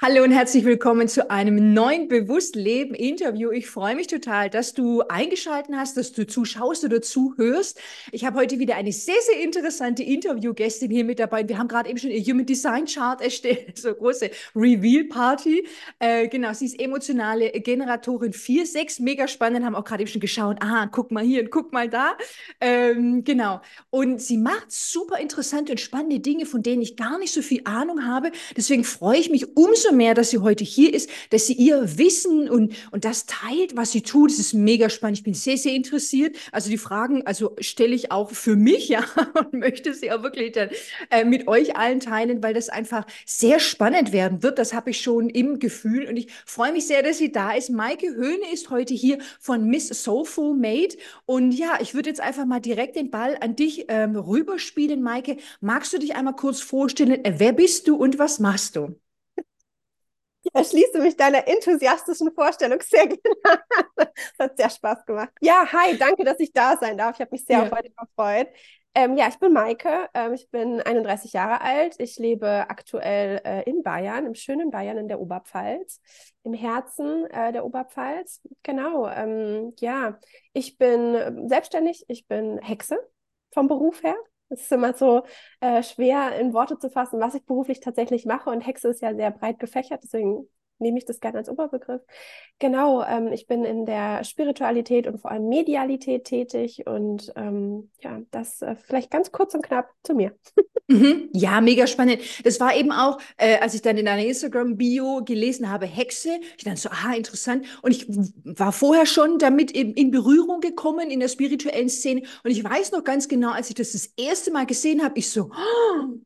Hallo und herzlich willkommen zu einem neuen Bewusstleben-Interview. Ich freue mich total, dass du eingeschaltet hast, dass du zuschaust oder zuhörst. Ich habe heute wieder eine sehr, sehr interessante Interviewgästin hier mit dabei. Wir haben gerade eben schon ihr Human Design Chart erstellt, so große Reveal-Party. Äh, genau, sie ist emotionale Generatorin 4, 6, mega spannend, haben auch gerade eben schon geschaut. Aha, guck mal hier und guck mal da. Ähm, genau. Und sie macht super interessante und spannende Dinge, von denen ich gar nicht so viel Ahnung habe. Deswegen freue ich mich umso mehr, dass sie heute hier ist, dass sie ihr Wissen und, und das teilt, was sie tut. Das ist mega spannend. Ich bin sehr, sehr interessiert. Also die Fragen, also stelle ich auch für mich, ja, und möchte sie auch wirklich dann äh, mit euch allen teilen, weil das einfach sehr spannend werden wird. Das habe ich schon im Gefühl und ich freue mich sehr, dass sie da ist. Maike Höhne ist heute hier von Miss Soulful Made und ja, ich würde jetzt einfach mal direkt den Ball an dich ähm, rüberspielen, Maike. Magst du dich einmal kurz vorstellen? Äh, wer bist du und was machst du? Erschließe mich deiner enthusiastischen Vorstellung sehr gerne. das hat sehr Spaß gemacht. Ja, hi, danke, dass ich da sein darf. Ich habe mich sehr ja. auf heute gefreut. Ähm, ja, ich bin Maike. Ähm, ich bin 31 Jahre alt. Ich lebe aktuell äh, in Bayern, im schönen Bayern in der Oberpfalz, im Herzen äh, der Oberpfalz. Genau. Ähm, ja, ich bin selbstständig. Ich bin Hexe vom Beruf her. Es ist immer so äh, schwer in Worte zu fassen, was ich beruflich tatsächlich mache. Und Hexe ist ja sehr breit gefächert, deswegen nehme ich das gerne als Oberbegriff. Genau, ähm, ich bin in der Spiritualität und vor allem Medialität tätig und ähm, ja, das äh, vielleicht ganz kurz und knapp zu mir. Mhm. Ja, mega spannend. Das war eben auch, äh, als ich dann in deiner Instagram-Bio gelesen habe, Hexe, ich dachte so, aha, interessant. Und ich war vorher schon damit in, in, Berührung gekommen in der spirituellen Szene. Und ich weiß noch ganz genau, als ich das das erste Mal gesehen habe, ich so, oh,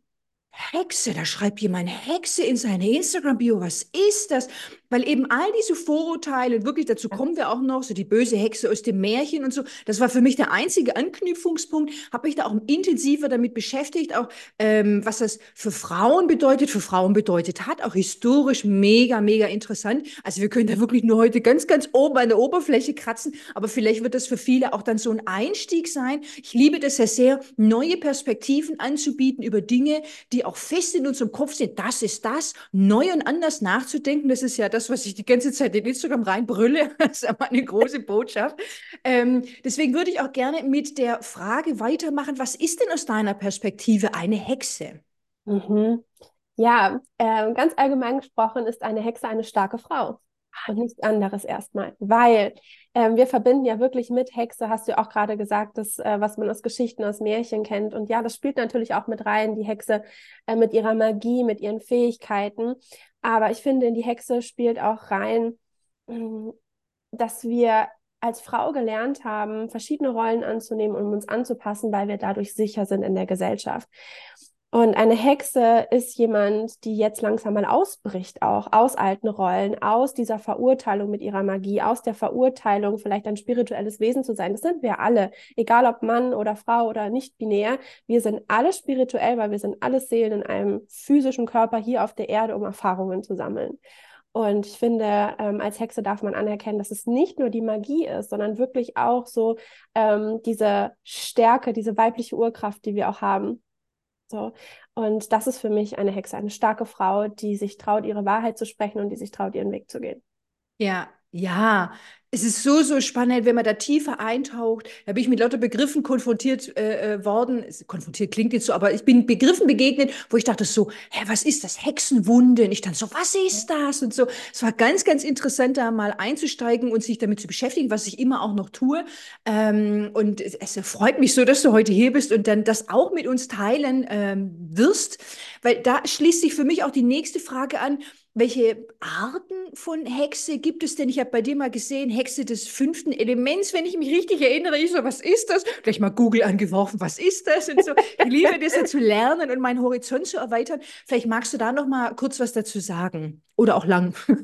Hexe, da schreibt jemand Hexe in seine Instagram-Bio. Was ist das? Weil eben all diese Vorurteile, wirklich dazu kommen wir auch noch, so die böse Hexe aus dem Märchen und so, das war für mich der einzige Anknüpfungspunkt, habe mich da auch intensiver damit beschäftigt, auch ähm, was das für Frauen bedeutet, für Frauen bedeutet hat, auch historisch mega, mega interessant. Also wir können da wirklich nur heute ganz, ganz oben an der Oberfläche kratzen, aber vielleicht wird das für viele auch dann so ein Einstieg sein. Ich liebe das ja sehr, neue Perspektiven anzubieten über Dinge, die auch fest in unserem Kopf sind. Das ist das, neu und anders nachzudenken, das ist ja das, was ich die ganze Zeit in Instagram reinbrülle. Das ist eine große Botschaft. Ähm, deswegen würde ich auch gerne mit der Frage weitermachen, was ist denn aus deiner Perspektive eine Hexe? Mhm. Ja, äh, ganz allgemein gesprochen ist eine Hexe eine starke Frau und nichts anderes erstmal, weil ähm, wir verbinden ja wirklich mit Hexe, hast du auch gerade gesagt, das, äh, was man aus Geschichten, aus Märchen kennt. Und ja, das spielt natürlich auch mit rein, die Hexe äh, mit ihrer Magie, mit ihren Fähigkeiten. Aber ich finde, in die Hexe spielt auch rein, mm, dass wir als Frau gelernt haben, verschiedene Rollen anzunehmen und uns anzupassen, weil wir dadurch sicher sind in der Gesellschaft. Und eine Hexe ist jemand, die jetzt langsam mal ausbricht, auch aus alten Rollen, aus dieser Verurteilung mit ihrer Magie, aus der Verurteilung, vielleicht ein spirituelles Wesen zu sein. Das sind wir alle, egal ob Mann oder Frau oder nicht binär. Wir sind alle spirituell, weil wir sind alle Seelen in einem physischen Körper hier auf der Erde, um Erfahrungen zu sammeln. Und ich finde, ähm, als Hexe darf man anerkennen, dass es nicht nur die Magie ist, sondern wirklich auch so ähm, diese Stärke, diese weibliche Urkraft, die wir auch haben. So. Und das ist für mich eine Hexe, eine starke Frau, die sich traut, ihre Wahrheit zu sprechen und die sich traut, ihren Weg zu gehen. Ja, ja, es ist so, so spannend, wenn man da tiefer eintaucht. Da bin ich mit lauter Begriffen konfrontiert äh, äh worden. Konfrontiert klingt jetzt so, aber ich bin Begriffen begegnet, wo ich dachte so, hä, was ist das? Hexenwunde? Und ich dann so, was ist das? Und so. Es war ganz, ganz interessant, da mal einzusteigen und sich damit zu beschäftigen, was ich immer auch noch tue. Ähm, und es, es, freut mich so, dass du heute hier bist und dann das auch mit uns teilen ähm, wirst, weil da schließt sich für mich auch die nächste Frage an welche Arten von Hexe gibt es denn? Ich habe bei dir mal gesehen, Hexe des fünften Elements, wenn ich mich richtig erinnere. Ich so, was ist das? Gleich mal Google angeworfen, was ist das? Und so. Ich liebe das ja zu lernen und meinen Horizont zu erweitern. Vielleicht magst du da noch mal kurz was dazu sagen oder auch lang.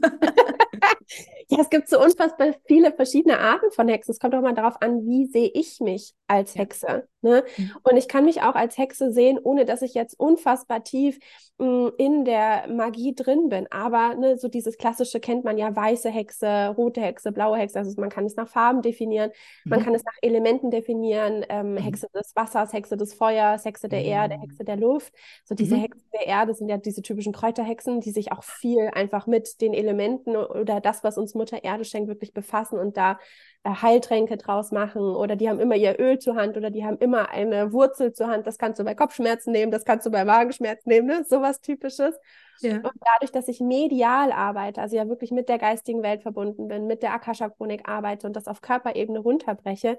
Ja, es gibt so unfassbar viele verschiedene Arten von Hexen. Es kommt auch mal darauf an, wie sehe ich mich als Hexe. Ne? Mhm. Und ich kann mich auch als Hexe sehen, ohne dass ich jetzt unfassbar tief mh, hm, in der Magie drin bin. Aber ne, so dieses klassische kennt man ja, weiße Hexe, rote Hexe, blaue Hexe. Also man kann es nach Farben definieren, mhm. man kann es nach Elementen definieren. Ähm, mhm. Hexe des Wassers, Hexe des Feuers, Hexe der Erde, mhm. Hexe der Luft. So diese mhm. Hexen der Erde sind ja diese typischen Kräuterhexen, die sich auch viel einfach mit den Elementen oder das, was uns Mutter Erde schenkt, wirklich befassen und da äh, Heiltränke draus machen oder die haben immer ihr Öl zur Hand oder die haben immer eine Wurzel zur Hand. Das kannst du bei Kopfschmerzen nehmen, das kannst du bei Magenschmerzen nehmen, ne? sowas typisches. Ja. Und dadurch, dass ich medial arbeite, also ja wirklich mit der geistigen Welt verbunden bin, mit der Akasha-Chronik arbeite und das auf Körperebene runterbreche,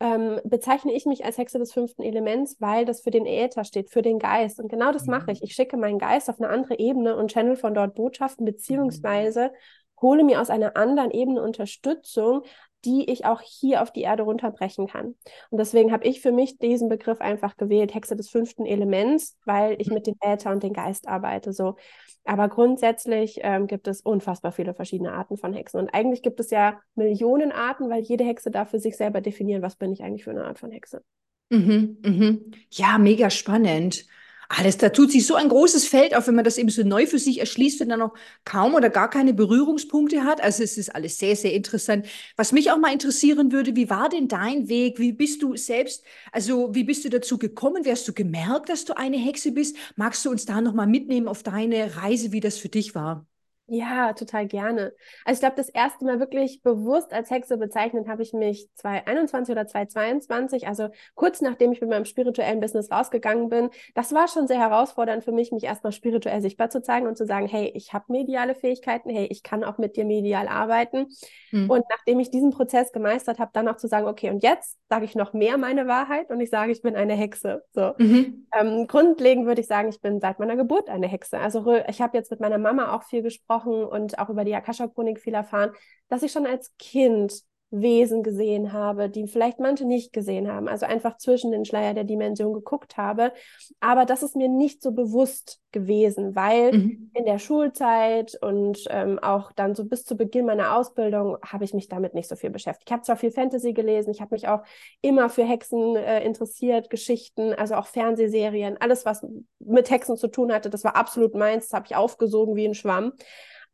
ähm, bezeichne ich mich als Hexe des fünften Elements, weil das für den Äther steht, für den Geist. Und genau das mache mhm. ich. Ich schicke meinen Geist auf eine andere Ebene und channel von dort Botschaften, beziehungsweise hole mir aus einer anderen Ebene Unterstützung, die ich auch hier auf die Erde runterbrechen kann. Und deswegen habe ich für mich diesen Begriff einfach gewählt, Hexe des fünften Elements, weil ich mit dem Äther und dem Geist arbeite. So. Aber grundsätzlich ähm, gibt es unfassbar viele verschiedene Arten von Hexen. Und eigentlich gibt es ja Millionen Arten, weil jede Hexe darf für sich selber definieren, was bin ich eigentlich für eine Art von Hexe. Mhm, mhm. Ja, mega spannend. Alles, da tut sich so ein großes Feld auf, wenn man das eben so neu für sich erschließt, wenn man noch kaum oder gar keine Berührungspunkte hat. Also es ist alles sehr, sehr interessant. Was mich auch mal interessieren würde, wie war denn dein Weg? Wie bist du selbst, also wie bist du dazu gekommen? Wie hast du gemerkt, dass du eine Hexe bist? Magst du uns da nochmal mitnehmen auf deine Reise, wie das für dich war? Ja, total gerne. Also ich glaube, das erste Mal wirklich bewusst als Hexe bezeichnet habe ich mich 2021 oder 2022, also kurz nachdem ich mit meinem spirituellen Business rausgegangen bin. Das war schon sehr herausfordernd für mich, mich erstmal spirituell sichtbar zu zeigen und zu sagen, hey, ich habe mediale Fähigkeiten, hey, ich kann auch mit dir medial arbeiten. Mhm. Und nachdem ich diesen Prozess gemeistert habe, dann auch zu sagen, okay, und jetzt sage ich noch mehr meine Wahrheit und ich sage, ich bin eine Hexe. So. Mhm. Ähm, grundlegend würde ich sagen, ich bin seit meiner Geburt eine Hexe. Also ich habe jetzt mit meiner Mama auch viel gesprochen gesprochen und auch über die Akasha-Chronik viel erfahren, dass ich schon als Kind Wesen gesehen habe, die vielleicht manche nicht gesehen haben, also einfach zwischen den Schleier der Dimension geguckt habe. Aber das ist mir nicht so bewusst gewesen, weil mhm. in der Schulzeit und ähm, auch dann so bis zu Beginn meiner Ausbildung habe ich mich damit nicht so viel beschäftigt. Ich habe zwar viel Fantasy gelesen, ich habe mich auch immer für Hexen äh, interessiert, Geschichten, also auch Fernsehserien, alles, was mit Hexen zu tun hatte, das war absolut meins, das habe ich aufgesogen wie ein Schwamm.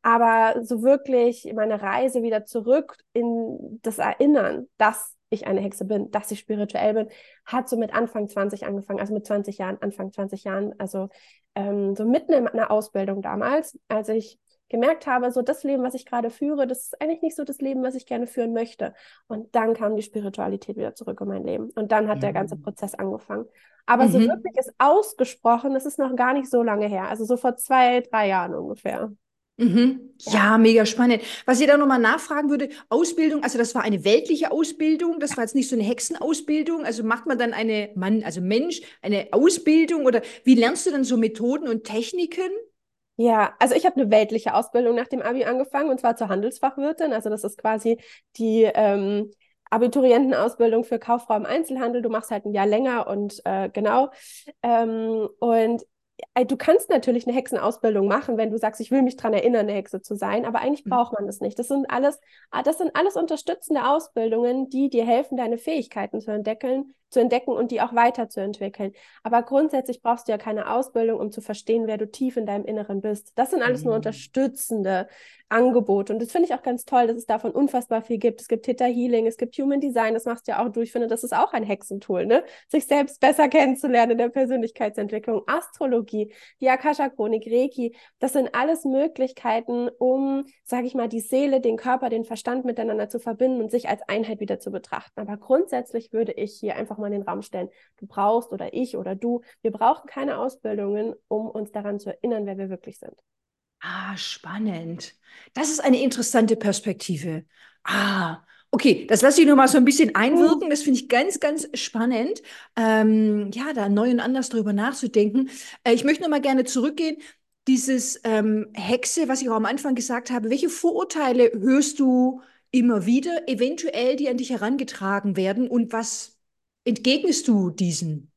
Aber so wirklich meine Reise wieder zurück in das Erinnern, dass ich eine Hexe bin, dass ich spirituell bin, hat so mit Anfang 20 angefangen, also mit 20 Jahren, Anfang 20 Jahren, also ähm, so mitten in meiner Ausbildung damals, als ich gemerkt habe, so das Leben, was ich gerade führe, das ist eigentlich nicht so das Leben, was ich gerne führen möchte. Und dann kam die Spiritualität wieder zurück in mein Leben. Und dann hat mhm. der ganze mhm. Prozess angefangen. Aber mhm. so wirklich ist ausgesprochen, das ist noch gar nicht so lange her, also so vor zwei, drei Jahren ungefähr. Mhm. Ja. mega spannend. Was ich da nochmal nachfragen würde, Ausbildung, also das war eine weltliche Ausbildung, das war jetzt nicht so eine Hexenausbildung, also macht man dann eine Mann, also Mensch, eine Ausbildung oder wie lernst du dann so Methoden und Techniken? Ja, also ich habe eine weltliche Ausbildung nach dem Abi angefangen und zwar zur Handelsfachwirtin, also das ist quasi die ähm, Abiturientenausbildung für Kauffrau im Einzelhandel. Du machst halt ein Jahr länger und äh, genau. Ähm, und du kannst natürlich eine Hexenausbildung machen, wenn du sagst, ich will mich daran erinnern, eine Hexe zu sein, aber eigentlich mhm. braucht man das nicht. Das sind alles, ah, das sind alles unterstützende Ausbildungen, die dir helfen, deine Fähigkeiten zu entdecken, zu entdecken und die auch weiterzuentwickeln. Aber grundsätzlich brauchst du ja keine Ausbildung, um zu verstehen, wer du tief in deinem Inneren bist. Das sind alles mhm. nur unterstützende Angebote. Und das finde ich auch ganz toll, dass es davon unfassbar viel gibt. Es gibt Theta Healing, es gibt Human Design, das machst du ja auch du. Ich finde, das ist auch ein Hexentool, ne? Sich selbst besser kennenzulernen in der Persönlichkeitsentwicklung. Astrologie, die Akasha-Chronik, Reiki, das sind alles Möglichkeiten, um, sage ich mal, die Seele, den Körper, den Verstand miteinander zu verbinden und sich als Einheit wieder zu betrachten. Aber grundsätzlich würde ich hier einfach mal in den Raum stellen, du brauchst oder ich oder du, wir brauchen keine Ausbildungen, um uns daran zu erinnern, wer wir wirklich sind. Ah, spannend. Das ist eine interessante Perspektive. Ah, okay, das lasse ich nur mal so ein bisschen einwirken. Das finde ich ganz, ganz spannend, ähm, ja, da neu und anders drüber nachzudenken. Äh, ich möchte noch mal gerne zurückgehen. Dieses ähm, Hexe, was ich auch am Anfang gesagt habe, welche Vorurteile hörst du immer wieder, eventuell, die an dich herangetragen werden und was entgegnest du diesen?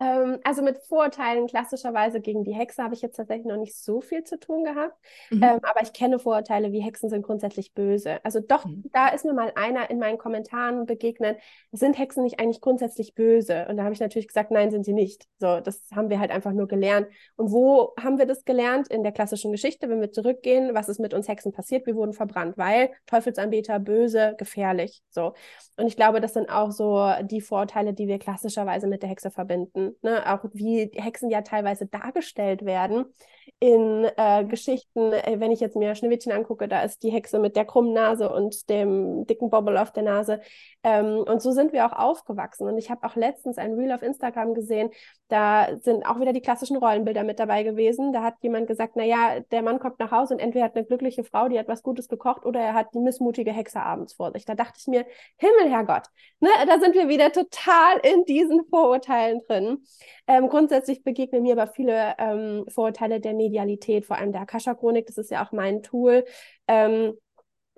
Ähm, also mit Vorurteilen klassischerweise gegen die Hexe habe ich jetzt tatsächlich noch nicht so viel zu tun gehabt. Mhm. Ähm, aber ich kenne Vorurteile wie Hexen sind grundsätzlich böse. Also doch, mhm. da ist mir mal einer in meinen Kommentaren begegnet, sind Hexen nicht eigentlich grundsätzlich böse? Und da habe ich natürlich gesagt, nein, sind sie nicht. So, das haben wir halt einfach nur gelernt. Und wo haben wir das gelernt? In der klassischen Geschichte, wenn wir zurückgehen, was ist mit uns Hexen passiert? Wir wurden verbrannt, weil Teufelsanbeter, böse, gefährlich. So. Und ich glaube, das sind auch so die Vorurteile, die wir klassischerweise mit der Hexe verbinden ne, auch wie Hexen ja teilweise dargestellt werden in äh, Geschichten. Äh, wenn ich jetzt mir Schneewittchen angucke, da ist die Hexe mit der krummen Nase und dem dicken Bobbel auf der Nase. Ähm, und so sind wir auch aufgewachsen. Und ich habe auch letztens ein Reel auf Instagram gesehen, da sind auch wieder die klassischen Rollenbilder mit dabei gewesen. Da hat jemand gesagt, naja, der Mann kommt nach Hause und entweder hat eine glückliche Frau, die hat was Gutes gekocht, oder er hat die missmutige Hexe abends vor sich. Da dachte ich mir, Himmel, Herrgott, ne, da sind wir wieder total in diesen Vorurteilen drin. Ähm, grundsätzlich begegnen mir aber viele ähm, Vorurteile der Medialität, vor allem der Akasha-Chronik. Das ist ja auch mein Tool. Ähm,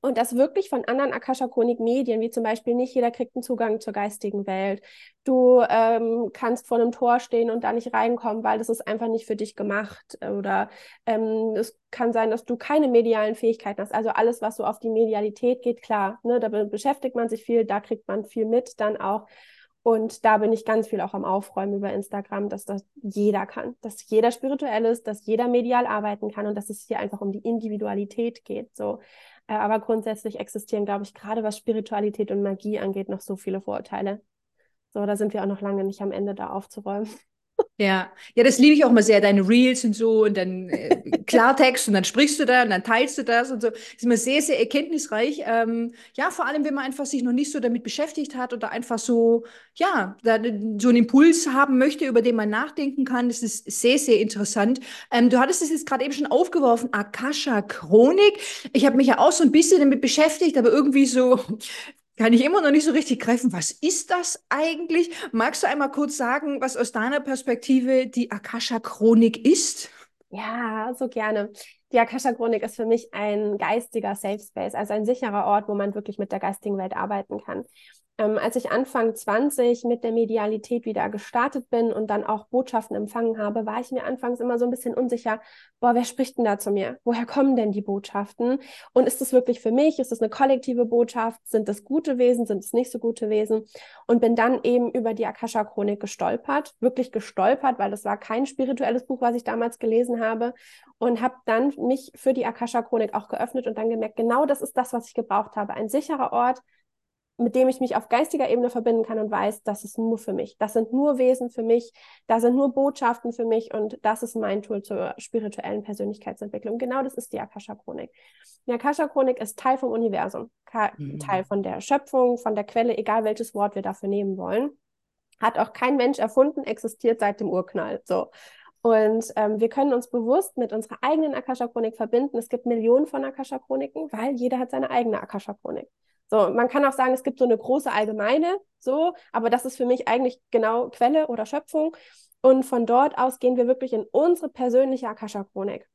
und das wirklich von anderen Akasha-Chronik-Medien, wie zum Beispiel nicht jeder kriegt einen Zugang zur geistigen Welt. Du ähm, kannst vor einem Tor stehen und da nicht reinkommen, weil das ist einfach nicht für dich gemacht. Oder ähm, es kann sein, dass du keine medialen Fähigkeiten hast. Also alles, was so auf die Medialität geht, klar, ne, da beschäftigt man sich viel, da kriegt man viel mit, dann auch und da bin ich ganz viel auch am Aufräumen über Instagram, dass das jeder kann, dass jeder spirituell ist, dass jeder medial arbeiten kann und dass es hier einfach um die Individualität geht. So. Äh, aber grundsätzlich existieren, glaube ich, gerade was Spiritualität und Magie angeht, noch so viele Vorurteile. So, da sind wir auch noch lange nicht am Ende da aufzuräumen. Ja, ja, das liebe ich auch mal sehr, deine Reels und so und dann äh, Klartext und dann sprichst du da und dann teilst du das und so. Das ist immer sehr, sehr erkenntnisreich. Ähm, ja, vor allem, wenn man einfach sich noch nicht so damit beschäftigt hat oder einfach so, ja, da, so einen Impuls haben möchte, über den man nachdenken kann. Das ist sehr, sehr interessant. Ähm, du hattest es jetzt gerade eben schon aufgeworfen, Akasha Chronik. Ich habe mich ja auch so ein bisschen damit beschäftigt, aber irgendwie so kann ich immer noch nicht so richtig greifen. Was ist das eigentlich? Magst du einmal kurz sagen, was aus deiner Perspektive die Akasha-Chronik ist? Ja, so gerne. Die Akasha-Chronik ist für mich ein geistiger Safe Space, also ein sicherer Ort, wo man wirklich mit der geistigen Welt arbeiten kann. Ähm, als ich Anfang 20 mit der Medialität wieder gestartet bin und dann auch Botschaften empfangen habe, war ich mir anfangs immer so ein bisschen unsicher, boah, wer spricht denn da zu mir? Woher kommen denn die Botschaften? Und ist das wirklich für mich? Ist das eine kollektive Botschaft? Sind das gute Wesen? Sind es nicht so gute Wesen? Und bin dann eben über die Akasha-Chronik gestolpert, wirklich gestolpert, weil das war kein spirituelles Buch, was ich damals gelesen habe und habe dann mich für die Akasha-Chronik auch geöffnet und dann gemerkt, genau das ist das, was ich gebraucht habe. Ein sicherer Ort, mit dem ich mich auf geistiger Ebene verbinden kann und weiß, das ist nur für mich. Das sind nur Wesen für mich, da sind nur Botschaften für mich und das ist mein Tool zur spirituellen Persönlichkeitsentwicklung. Genau das ist die Akasha-Chronik. Die Akasha-Chronik ist Teil vom Universum, mhm. Teil von der Schöpfung, von der Quelle, egal welches Wort wir dafür nehmen wollen. Hat auch kein Mensch erfunden, existiert seit dem Urknall. So. Und ähm, wir können uns bewusst mit unserer eigenen Akasha-Chronik verbinden. Es gibt Millionen von Akasha-Chroniken, weil jeder hat seine eigene Akasha-Chronik. So, man kann auch sagen, es gibt so eine große allgemeine, so, aber das ist für mich eigentlich genau Quelle oder Schöpfung. Und von dort aus gehen wir wirklich in unsere persönliche Akasha-Chronik.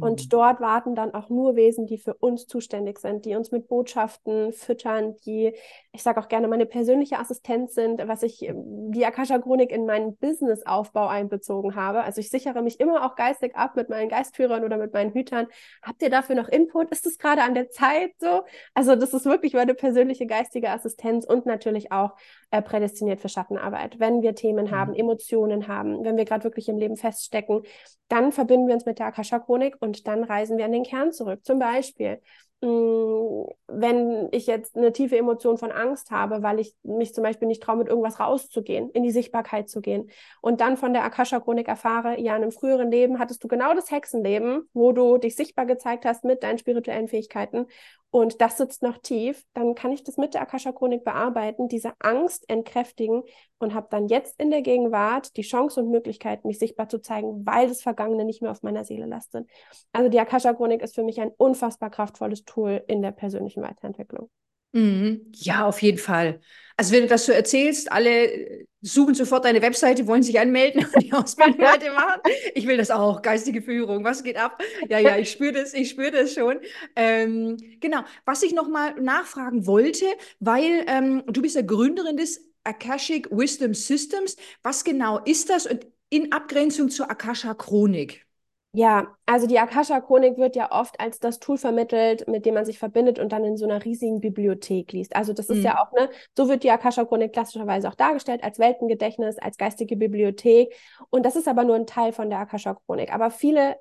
Und mhm. dort warten dann auch nur Wesen, die für uns zuständig sind, die uns mit Botschaften füttern, die, ich sage auch gerne, meine persönliche Assistenz sind, was ich ähm, die Akasha-Chronik in meinen Business-Aufbau einbezogen habe. Also ich sichere mich immer auch geistig ab mit meinen Geistführern oder mit meinen Hütern. Habt ihr dafür noch Input? Ist es gerade an der Zeit so? Also das ist wirklich meine persönliche geistige Assistenz und natürlich auch äh, prädestiniert für Schattenarbeit. Wenn wir Themen haben, mhm. Emotionen haben, wenn wir gerade wirklich im Leben feststecken, dann verbinden wir uns mit der Akasha-Chronik und dann reisen wir an den Kern zurück. Zum Beispiel, wenn ich jetzt eine tiefe Emotion von Angst habe, weil ich mich zum Beispiel nicht traue, mit irgendwas rauszugehen, in die Sichtbarkeit zu gehen und dann von der Akasha-Chronik erfahre, ja, in einem früheren Leben hattest du genau das Hexenleben, wo du dich sichtbar gezeigt hast mit deinen spirituellen Fähigkeiten und das sitzt noch tief, dann kann ich das mit der Akasha-Chronik bearbeiten, diese Angst entkräftigen und habe dann jetzt in der Gegenwart die Chance und Möglichkeit, mich sichtbar zu zeigen, weil das Vergangene nicht mehr auf meiner Seele lastet. Also die Akasha-Chronik ist für mich ein unfassbar kraftvolles Tool in der persönlichen Weiterentwicklung. Mhm. Ja, auf jeden Fall. Also wenn du das so erzählst, alle suchen sofort deine Webseite, wollen sich anmelden und die Ausbildung weitermachen. Ich will das auch, geistige Führung, was geht ab? Ja, ja, ich spüre das, ich spüre das schon. Ähm, genau, was ich nochmal nachfragen wollte, weil ähm, du bist ja Gründerin des Akashic Wisdom Systems. Was genau ist das und in Abgrenzung zur Akasha Chronik? Ja, also die Akasha-Chronik wird ja oft als das Tool vermittelt, mit dem man sich verbindet und dann in so einer riesigen Bibliothek liest. Also das ist mhm. ja auch, ne, so wird die Akasha-Chronik klassischerweise auch dargestellt, als Weltengedächtnis, als geistige Bibliothek. Und das ist aber nur ein Teil von der Akasha-Chronik. Aber viele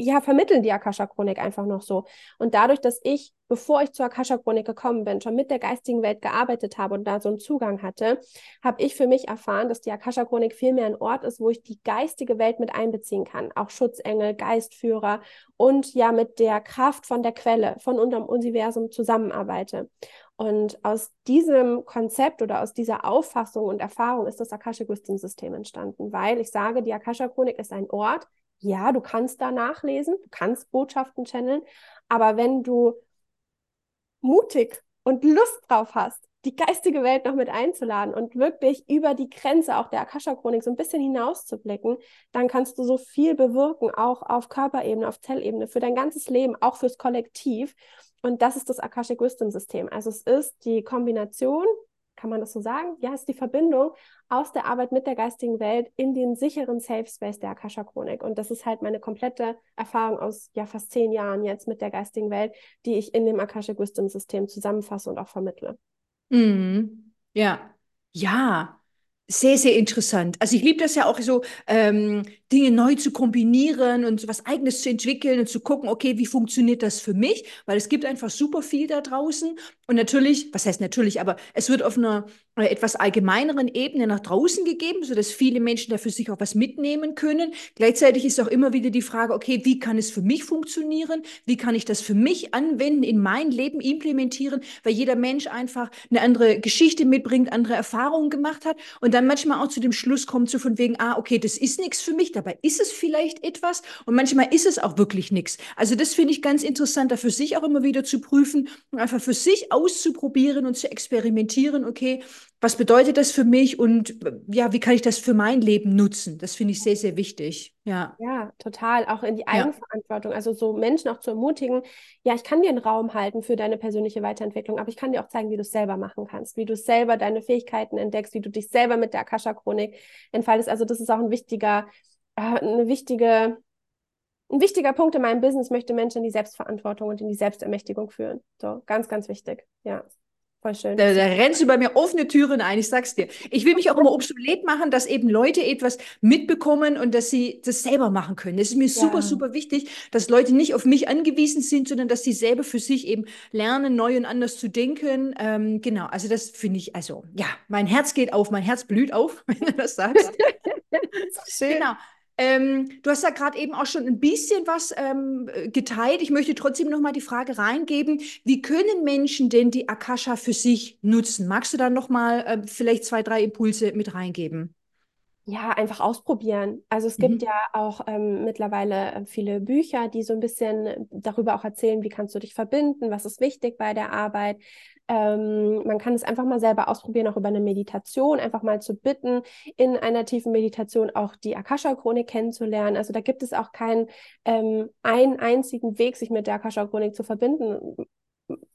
ja, vermitteln die Akasha-Chronik einfach noch so. Und dadurch, dass ich, bevor ich zur Akasha-Chronik gekommen bin, schon mit der geistigen Welt gearbeitet habe und da so einen Zugang hatte, habe ich für mich erfahren, dass die Akasha-Chronik vielmehr ein Ort ist, wo ich die geistige Welt mit einbeziehen kann. Auch Schutzengel, Geistführer und ja mit der Kraft von der Quelle, von unserem Universum zusammenarbeite. Und aus diesem Konzept oder aus dieser Auffassung und Erfahrung ist das Akashic Wisdom System entstanden, weil ich sage, die Akasha Chronik ist ein Ort, ja, du kannst da nachlesen, du kannst Botschaften channeln, aber wenn du mutig und Lust drauf hast, die geistige Welt noch mit einzuladen und wirklich über die Grenze auch der Akasha-Chronik so ein bisschen hinauszublicken, dann kannst du so viel bewirken, auch auf Körperebene, auf Zellebene, für dein ganzes Leben, auch fürs Kollektiv. Und das ist das Akashic Wisdom System. Also es ist die Kombination kann man das so sagen? Ja, ist die Verbindung aus der Arbeit mit der geistigen Welt in den sicheren Safe Space der Akasha Chronik. Und das ist halt meine komplette Erfahrung aus ja fast zehn Jahren jetzt mit der geistigen Welt, die ich in dem Akashic Wisdom System zusammenfasse und auch vermittle. Mhm. Ja, ja, sehr, sehr interessant. Also ich liebe das ja auch so, ähm, Dinge neu zu kombinieren und was Eigenes zu entwickeln und zu gucken, okay, wie funktioniert das für mich? Weil es gibt einfach super viel da draußen. Und natürlich, was heißt natürlich, aber es wird auf einer etwas allgemeineren Ebene nach draußen gegeben, sodass viele Menschen dafür sich auch was mitnehmen können. Gleichzeitig ist auch immer wieder die Frage, okay, wie kann es für mich funktionieren? Wie kann ich das für mich anwenden, in mein Leben implementieren? Weil jeder Mensch einfach eine andere Geschichte mitbringt, andere Erfahrungen gemacht hat und dann manchmal auch zu dem Schluss kommt, so von wegen, ah, okay, das ist nichts für mich, dabei ist es vielleicht etwas und manchmal ist es auch wirklich nichts. Also das finde ich ganz interessant, da für sich auch immer wieder zu prüfen und einfach für sich auszuprobieren und zu experimentieren, okay, was bedeutet das für mich und ja, wie kann ich das für mein Leben nutzen? Das finde ich sehr, sehr wichtig. Ja. Ja, total. Auch in die Eigenverantwortung. Ja. Also so Menschen auch zu ermutigen, ja, ich kann dir einen Raum halten für deine persönliche Weiterentwicklung, aber ich kann dir auch zeigen, wie du es selber machen kannst, wie du selber deine Fähigkeiten entdeckst, wie du dich selber mit der Akasha-Chronik entfaltest. Also das ist auch ein wichtiger, äh, eine wichtige, ein wichtiger Punkt in meinem Business. Ich möchte Menschen in die Selbstverantwortung und in die Selbstermächtigung führen. So, ganz, ganz wichtig. Ja. Voll schön. Da, da rennst du bei mir offene Türen ein, ich sag's dir. Ich will mich auch immer obsolet machen, dass eben Leute etwas mitbekommen und dass sie das selber machen können. Das ist mir ja. super, super wichtig, dass Leute nicht auf mich angewiesen sind, sondern dass sie selber für sich eben lernen, neu und anders zu denken. Ähm, genau, also das finde ich, also ja, mein Herz geht auf, mein Herz blüht auf, wenn du das sagst. schön. Genau. Ähm, du hast ja gerade eben auch schon ein bisschen was ähm, geteilt. Ich möchte trotzdem noch mal die Frage reingeben: Wie können Menschen denn die Akasha für sich nutzen? Magst du da noch mal äh, vielleicht zwei, drei Impulse mit reingeben? Ja, einfach ausprobieren. Also es gibt mhm. ja auch ähm, mittlerweile viele Bücher, die so ein bisschen darüber auch erzählen, wie kannst du dich verbinden, was ist wichtig bei der Arbeit. Ähm, man kann es einfach mal selber ausprobieren, auch über eine Meditation, einfach mal zu bitten, in einer tiefen Meditation auch die Akasha-Chronik kennenzulernen. Also da gibt es auch keinen ähm, einen einzigen Weg, sich mit der Akasha-Chronik zu verbinden.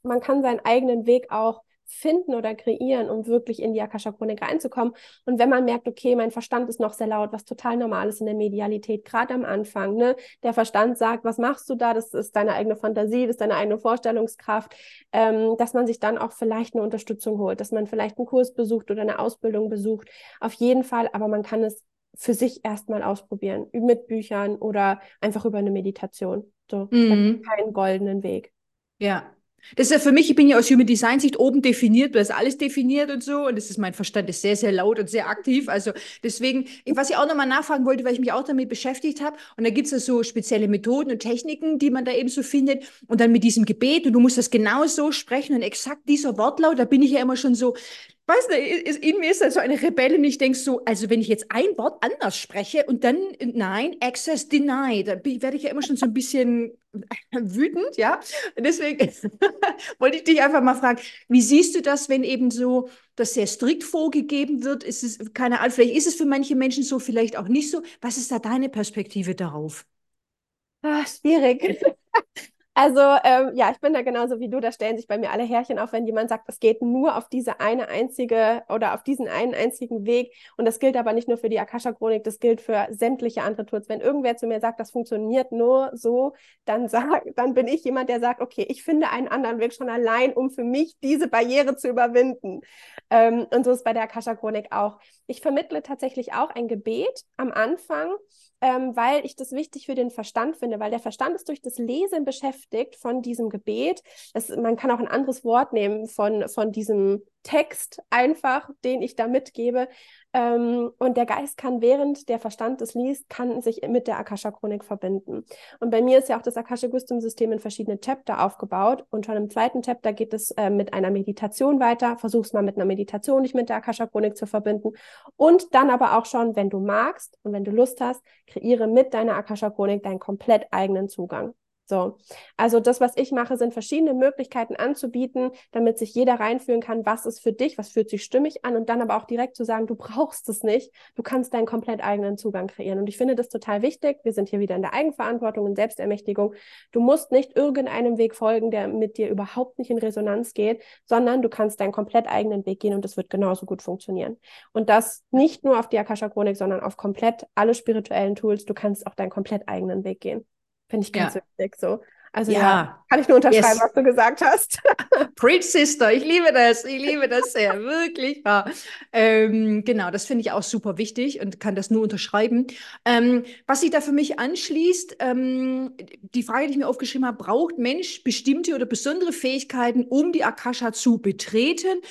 Man kann seinen eigenen Weg auch finden oder kreieren, um wirklich in die Akasha-Chronik reinzukommen. Und wenn man merkt, okay, mein Verstand ist noch sehr laut, was total normal ist in der Medialität, gerade am Anfang, ne? Der Verstand sagt, was machst du da? Das ist deine eigene Fantasie, das ist deine eigene Vorstellungskraft, ähm, dass man sich dann auch vielleicht eine Unterstützung holt, dass man vielleicht einen Kurs besucht oder eine Ausbildung besucht. Auf jeden Fall, aber man kann es für sich erstmal ausprobieren, mit Büchern oder einfach über eine Meditation. So, mhm. keinen goldenen Weg. Ja, das ist ja für mich, ich bin ja aus Human Design Sicht oben definiert, da ist alles definiert und so. Und das ist mein Verstand ist sehr, sehr laut und sehr aktiv. Also deswegen, was ich auch nochmal nachfragen wollte, weil ich mich auch damit beschäftigt habe. Und da gibt es ja so spezielle Methoden und Techniken, die man da eben so findet. Und dann mit diesem Gebet, und du musst das genau so sprechen und exakt dieser Wortlaut, da bin ich ja immer schon so, weißt du, in mir ist da so eine Rebellin. Ich denke so, also wenn ich jetzt ein Wort anders spreche und dann nein, Access denied, da werde ich ja immer schon so ein bisschen wütend, ja. Und deswegen wollte ich dich einfach mal fragen, wie siehst du das, wenn eben so das sehr strikt vorgegeben wird? Ist es, keine Ahnung, vielleicht ist es für manche Menschen so, vielleicht auch nicht so. Was ist da deine Perspektive darauf? Ach, schwierig. Also ähm, ja, ich bin da genauso wie du. Da stellen sich bei mir alle Härchen auf, wenn jemand sagt, es geht nur auf diese eine einzige oder auf diesen einen einzigen Weg. Und das gilt aber nicht nur für die Akasha-Chronik, das gilt für sämtliche andere Tools. Wenn irgendwer zu mir sagt, das funktioniert nur so, dann sag, dann bin ich jemand, der sagt, okay, ich finde einen anderen Weg schon allein, um für mich diese Barriere zu überwinden. Ähm, und so ist bei der Akasha-Chronik auch. Ich vermittle tatsächlich auch ein Gebet am Anfang ähm, weil ich das wichtig für den Verstand finde, weil der Verstand ist durch das Lesen beschäftigt von diesem Gebet. Das, man kann auch ein anderes Wort nehmen von, von diesem Text einfach, den ich da mitgebe. Ähm, und der Geist kann, während der Verstand es liest, kann sich mit der Akasha-Chronik verbinden. Und bei mir ist ja auch das Akasha-Gustum-System in verschiedene Chapter aufgebaut. Und schon im zweiten Chapter geht es äh, mit einer Meditation weiter. Versuch's mal mit einer Meditation, dich mit der Akasha-Chronik zu verbinden. Und dann aber auch schon, wenn du magst und wenn du Lust hast, kreiere mit deiner Akasha-Chronik deinen komplett eigenen Zugang. So, also das, was ich mache, sind verschiedene Möglichkeiten anzubieten, damit sich jeder reinfühlen kann, was ist für dich, was fühlt sich stimmig an und dann aber auch direkt zu sagen, du brauchst es nicht, du kannst deinen komplett eigenen Zugang kreieren. Und ich finde das total wichtig. Wir sind hier wieder in der Eigenverantwortung und Selbstermächtigung. Du musst nicht irgendeinem Weg folgen, der mit dir überhaupt nicht in Resonanz geht, sondern du kannst deinen komplett eigenen Weg gehen und das wird genauso gut funktionieren. Und das nicht nur auf die Akasha-Chronik, sondern auf komplett alle spirituellen Tools. Du kannst auch deinen komplett eigenen Weg gehen. Finde ich ganz ja. wichtig so. Also ja, ja, kann ich nur unterschreiben, yes. was du gesagt hast. Preach Sister, ich liebe das, ich liebe das sehr, wirklich. Ja. Ähm, genau, das finde ich auch super wichtig und kann das nur unterschreiben. Ähm, was sich da für mich anschließt, ähm, die Frage, die ich mir aufgeschrieben habe, braucht Mensch bestimmte oder besondere Fähigkeiten, um die Akasha zu betreten?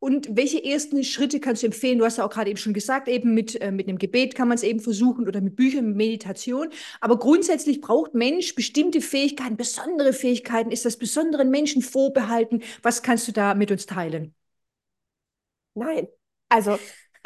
Und welche ersten Schritte kannst du empfehlen? Du hast ja auch gerade eben schon gesagt, eben mit, äh, mit einem Gebet kann man es eben versuchen oder mit Büchern, mit Meditation. Aber grundsätzlich braucht Mensch bestimmte Fähigkeiten, besondere Fähigkeiten. Ist das besonderen Menschen vorbehalten? Was kannst du da mit uns teilen? Nein. Also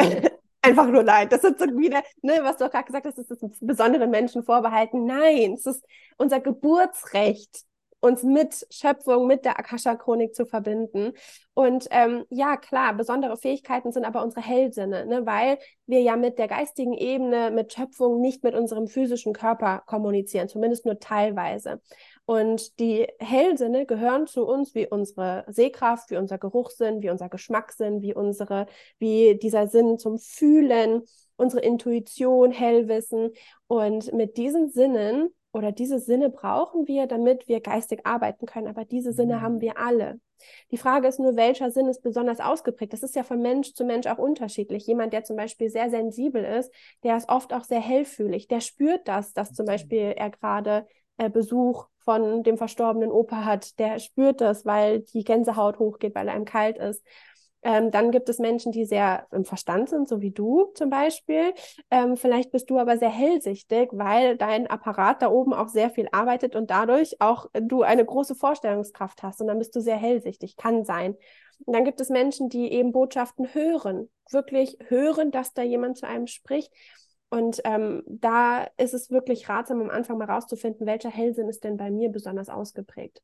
einfach nur nein. Das ist so wieder, ne, was du auch gerade gesagt hast, ist das besonderen Menschen vorbehalten. Nein, es ist unser Geburtsrecht uns mit Schöpfung, mit der Akasha-Chronik zu verbinden. Und ähm, ja, klar, besondere Fähigkeiten sind aber unsere Hellsinne, ne? weil wir ja mit der geistigen Ebene, mit Schöpfung nicht mit unserem physischen Körper kommunizieren, zumindest nur teilweise. Und die Hellsinne gehören zu uns wie unsere Sehkraft, wie unser Geruchssinn, wie unser Geschmackssinn, wie unsere, wie dieser Sinn zum Fühlen, unsere Intuition, Hellwissen. Und mit diesen Sinnen oder diese Sinne brauchen wir, damit wir geistig arbeiten können. Aber diese Sinne haben mhm. wir alle. Die Frage ist nur, welcher Sinn ist besonders ausgeprägt? Das ist ja von Mensch zu Mensch auch unterschiedlich. Jemand, der zum Beispiel sehr sensibel ist, der ist oft auch sehr hellfühlig. Der spürt das, dass zum Beispiel er gerade äh, Besuch von dem verstorbenen Opa hat. Der spürt das, weil die Gänsehaut hochgeht, weil er ihm kalt ist. Ähm, dann gibt es Menschen, die sehr im Verstand sind, so wie du zum Beispiel. Ähm, vielleicht bist du aber sehr hellsichtig, weil dein Apparat da oben auch sehr viel arbeitet und dadurch auch du eine große Vorstellungskraft hast. Und dann bist du sehr hellsichtig, kann sein. Und dann gibt es Menschen, die eben Botschaften hören, wirklich hören, dass da jemand zu einem spricht. Und ähm, da ist es wirklich ratsam, am Anfang mal rauszufinden, welcher Hellsinn ist denn bei mir besonders ausgeprägt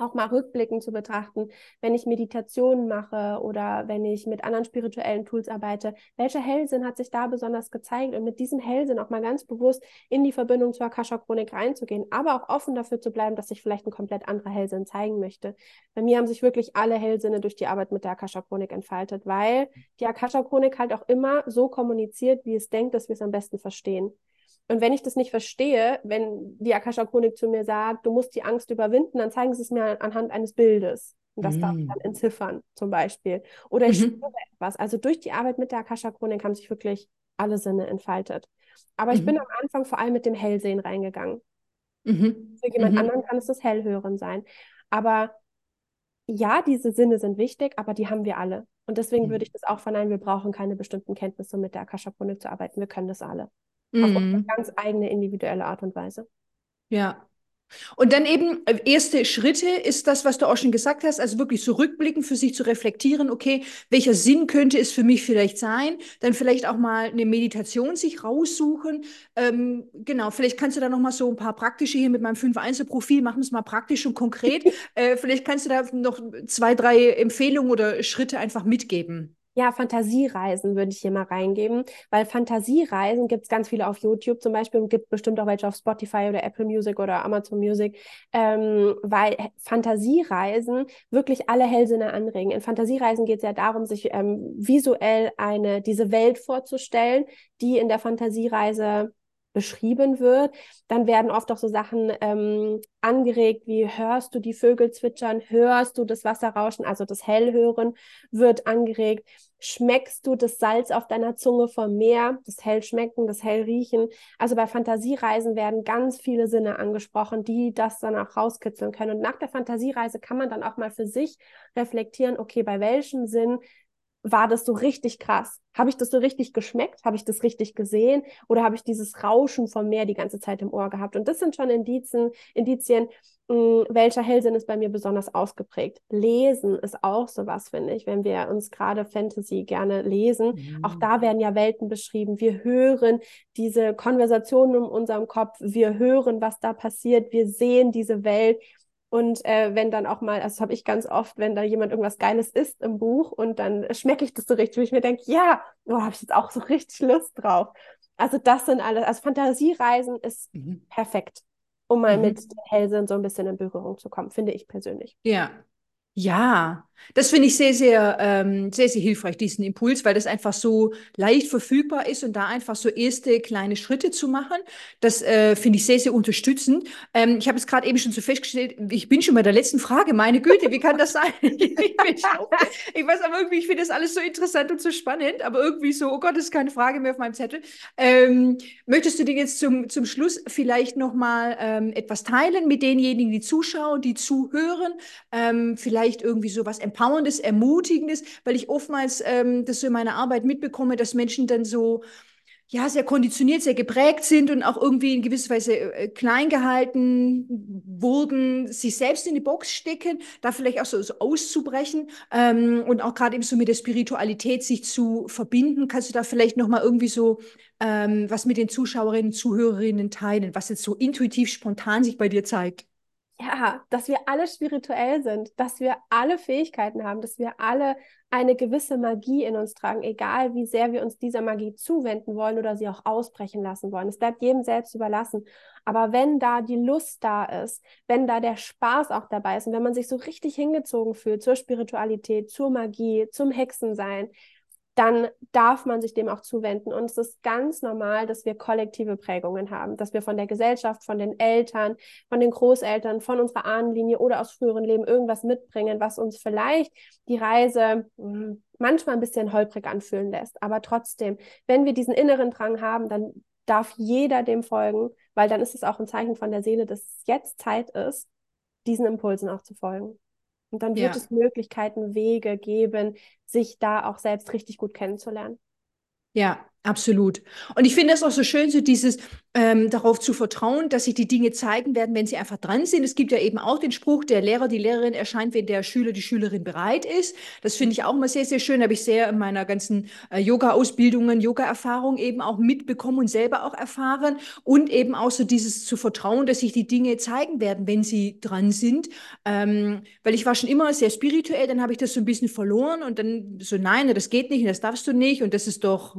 auch mal rückblickend zu betrachten, wenn ich Meditationen mache oder wenn ich mit anderen spirituellen Tools arbeite, welcher Hellsinn hat sich da besonders gezeigt und mit diesem Hellsinn auch mal ganz bewusst in die Verbindung zur Akasha-Chronik reinzugehen, aber auch offen dafür zu bleiben, dass sich vielleicht ein komplett anderer Hellsinn zeigen möchte. Bei mir haben sich wirklich alle Hellsinne durch die Arbeit mit der Akasha-Chronik entfaltet, weil die Akasha-Chronik halt auch immer so kommuniziert, wie es denkt, dass wir es am besten verstehen. Und wenn ich das nicht verstehe, wenn die Akasha-Chronik zu mir sagt, du musst die Angst überwinden, dann zeigen sie es mir anhand eines Bildes. Und das mm. darf ich dann entziffern, zum Beispiel. Oder ich mhm. spüre etwas. Also durch die Arbeit mit der Akasha-Chronik haben sich wirklich alle Sinne entfaltet. Aber mhm. ich bin mhm. am Anfang vor allem mit dem Hellsehen reingegangen. Mhm. Für jemand mhm. anderen kann es das Hellhören sein. Aber ja, diese Sinne sind wichtig, aber die haben wir alle. Und deswegen würde mhm. ich das auch verneinen, wir brauchen keine bestimmten Kenntnisse, um mit der Akasha-Chronik zu arbeiten. Wir können das alle. Mhm. Auf unsere ganz eigene individuelle Art und Weise. Ja. Und dann eben äh, erste Schritte ist das, was du auch schon gesagt hast, also wirklich zurückblicken, für sich zu reflektieren, okay, welcher Sinn könnte es für mich vielleicht sein? Dann vielleicht auch mal eine Meditation sich raussuchen. Ähm, genau, vielleicht kannst du da noch mal so ein paar praktische hier mit meinem 5-1-Profil, machen wir es mal praktisch und konkret. äh, vielleicht kannst du da noch zwei, drei Empfehlungen oder Schritte einfach mitgeben. Ja, Fantasiereisen würde ich hier mal reingeben, weil Fantasiereisen gibt es ganz viele auf YouTube zum Beispiel und gibt bestimmt auch welche auf Spotify oder Apple Music oder Amazon Music, ähm, weil Fantasiereisen wirklich alle Hellsinne anregen. In Fantasiereisen geht es ja darum, sich ähm, visuell eine, diese Welt vorzustellen, die in der Fantasiereise beschrieben wird, dann werden oft auch so Sachen ähm, angeregt, wie hörst du die Vögel zwitschern, hörst du das Wasser rauschen, also das Hellhören wird angeregt, schmeckst du das Salz auf deiner Zunge vom Meer, das Hellschmecken, das Hellriechen. Also bei Fantasiereisen werden ganz viele Sinne angesprochen, die das dann auch rauskitzeln können. Und nach der Fantasiereise kann man dann auch mal für sich reflektieren, okay, bei welchem Sinn war das so richtig krass? Habe ich das so richtig geschmeckt? Habe ich das richtig gesehen? Oder habe ich dieses Rauschen vom Meer die ganze Zeit im Ohr gehabt? Und das sind schon Indizien, Indizien mh, hm, welcher Hellsinn ist bei mir besonders ausgeprägt. Lesen ist auch sowas, finde ich, wenn wir uns gerade Fantasy gerne lesen. Mhm. Auch da werden ja Welten beschrieben. Wir hören diese Konversationen in unserem Kopf. Wir hören, was da passiert. Wir sehen diese Welt. Und äh, wenn dann auch mal, also das habe ich ganz oft, wenn da jemand irgendwas Geiles isst im Buch und dann schmecke ich das so richtig, wo ich mir denke, ja, da oh, habe ich jetzt auch so richtig Lust drauf. Also das sind alles, also Fantasiereisen ist mhm. perfekt, um mal mhm. mit Hellsinn so ein bisschen in Berührung zu kommen, finde ich persönlich. Ja, ja, das finde ich sehr, sehr, ähm, sehr, sehr hilfreich, diesen Impuls, weil das einfach so leicht verfügbar ist und da einfach so erste kleine Schritte zu machen, das äh, finde ich sehr, sehr unterstützend. Ähm, ich habe es gerade eben schon so festgestellt, ich bin schon bei der letzten Frage, meine Güte, wie kann das sein? ich, ich weiß aber irgendwie, ich finde das alles so interessant und so spannend, aber irgendwie so, oh Gott, ist keine Frage mehr auf meinem Zettel. Ähm, möchtest du dir jetzt zum, zum Schluss vielleicht nochmal ähm, etwas teilen mit denjenigen, die zuschauen, die zuhören, ähm, vielleicht irgendwie so was Empowerndes, Ermutigendes, weil ich oftmals ähm, das so in meiner Arbeit mitbekomme, dass Menschen dann so ja, sehr konditioniert, sehr geprägt sind und auch irgendwie in gewisser Weise äh, klein gehalten wurden, sich selbst in die Box stecken, da vielleicht auch so, so auszubrechen ähm, und auch gerade eben so mit der Spiritualität sich zu verbinden. Kannst du da vielleicht nochmal irgendwie so ähm, was mit den Zuschauerinnen, Zuhörerinnen teilen, was jetzt so intuitiv, spontan sich bei dir zeigt? Ja, dass wir alle spirituell sind, dass wir alle Fähigkeiten haben, dass wir alle eine gewisse Magie in uns tragen, egal wie sehr wir uns dieser Magie zuwenden wollen oder sie auch ausbrechen lassen wollen. Es bleibt jedem selbst überlassen. Aber wenn da die Lust da ist, wenn da der Spaß auch dabei ist und wenn man sich so richtig hingezogen fühlt zur Spiritualität, zur Magie, zum Hexensein, dann darf man sich dem auch zuwenden. Und es ist ganz normal, dass wir kollektive Prägungen haben, dass wir von der Gesellschaft, von den Eltern, von den Großeltern, von unserer Ahnenlinie oder aus früheren Leben irgendwas mitbringen, was uns vielleicht die Reise hm, manchmal ein bisschen holprig anfühlen lässt. Aber trotzdem, wenn wir diesen inneren Drang haben, dann darf jeder dem folgen, weil dann ist es auch ein Zeichen von der Seele, dass es jetzt Zeit ist, diesen Impulsen auch zu folgen. Und dann wird ja. es Möglichkeiten, Wege geben, sich da auch selbst richtig gut kennenzulernen. Ja, absolut. Und ich finde das auch so schön, so dieses, ähm, darauf zu vertrauen, dass sich die Dinge zeigen werden, wenn sie einfach dran sind. Es gibt ja eben auch den Spruch, der Lehrer, die Lehrerin erscheint, wenn der Schüler, die Schülerin bereit ist. Das finde ich auch mal sehr, sehr schön. Habe ich sehr in meiner ganzen äh, Yoga-Ausbildungen, Yoga-Erfahrung eben auch mitbekommen und selber auch erfahren. Und eben auch so dieses zu vertrauen, dass sich die Dinge zeigen werden, wenn sie dran sind. Ähm, weil ich war schon immer sehr spirituell, dann habe ich das so ein bisschen verloren und dann so, nein, das geht nicht und das darfst du nicht und das ist doch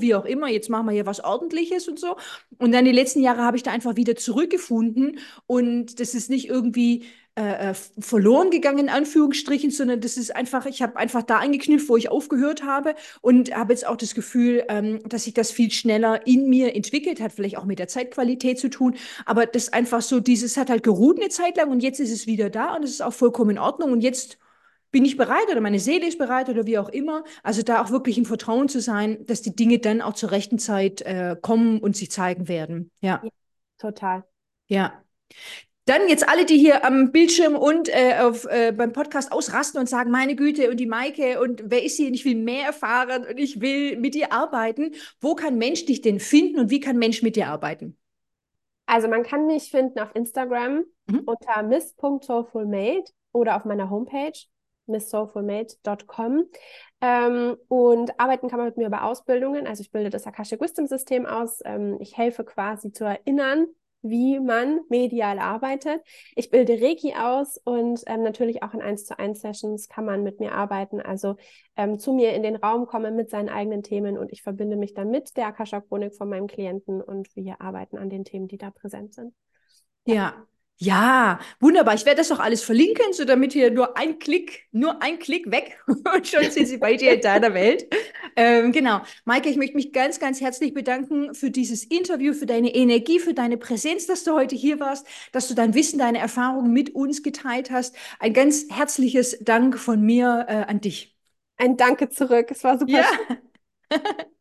wie auch immer, jetzt machen wir hier was Ordentliches und so. Und dann die letzten Jahre habe ich da einfach wieder zurückgefunden und das ist nicht irgendwie äh, äh, verloren gegangen, in Anführungsstrichen, sondern das ist einfach, ich habe einfach da angeknüpft, wo ich aufgehört habe und habe jetzt auch das Gefühl, ähm, dass sich das viel schneller in mir entwickelt hat, vielleicht auch mit der Zeitqualität zu tun, aber das einfach so, dieses hat halt geruht eine Zeit lang und jetzt ist es wieder da und es ist auch vollkommen in Ordnung und jetzt bin ich bereit oder meine Seele ist bereit oder wie auch immer. Also da auch wirklich im Vertrauen zu sein, dass die Dinge dann auch zur rechten Zeit äh, kommen und sich zeigen werden. Ja. ja. Total. Ja. Dann jetzt alle, die hier am Bildschirm und äh, auf, äh, beim Podcast ausrasten und sagen, meine Güte und die Maike und wer ist hier und ich will mehr erfahren und ich will mit dir arbeiten. Wo kann Mensch dich denn finden und wie kann Mensch mit dir arbeiten? Also man kann mich finden auf Instagram mhm. unter miss.soulfulmade oder auf meiner Homepage misssoulfulmate.com. Ähm, und arbeiten kann man mit mir über Ausbildungen. Also ich bilde das Akashic Wisdom System aus. Ähm, ich helfe quasi zu erinnern, wie man medial arbeitet. Ich bilde Reiki aus und ähm, natürlich auch in 1 zu 1 Sessions kann man mit mir arbeiten. Also ähm, zu mir in den Raum kommen mit seinen eigenen Themen und ich verbinde mich dann mit der Akasha-Chronik von meinem Klienten und wir arbeiten an den Themen, die da präsent sind. Ja, ja, wunderbar. Ich werde das auch alles verlinken, so damit ihr nur ein Klick, nur ein Klick weg und schon sind sie bei dir in deiner Welt. Ähm, genau. Maike, ich möchte mich ganz, ganz herzlich bedanken für dieses Interview, für deine Energie, für deine Präsenz, dass du heute hier warst, dass du dein Wissen, deine Erfahrungen mit uns geteilt hast. Ein ganz herzliches Dank von mir äh, an dich. Ein Danke zurück. Es war super. Ja.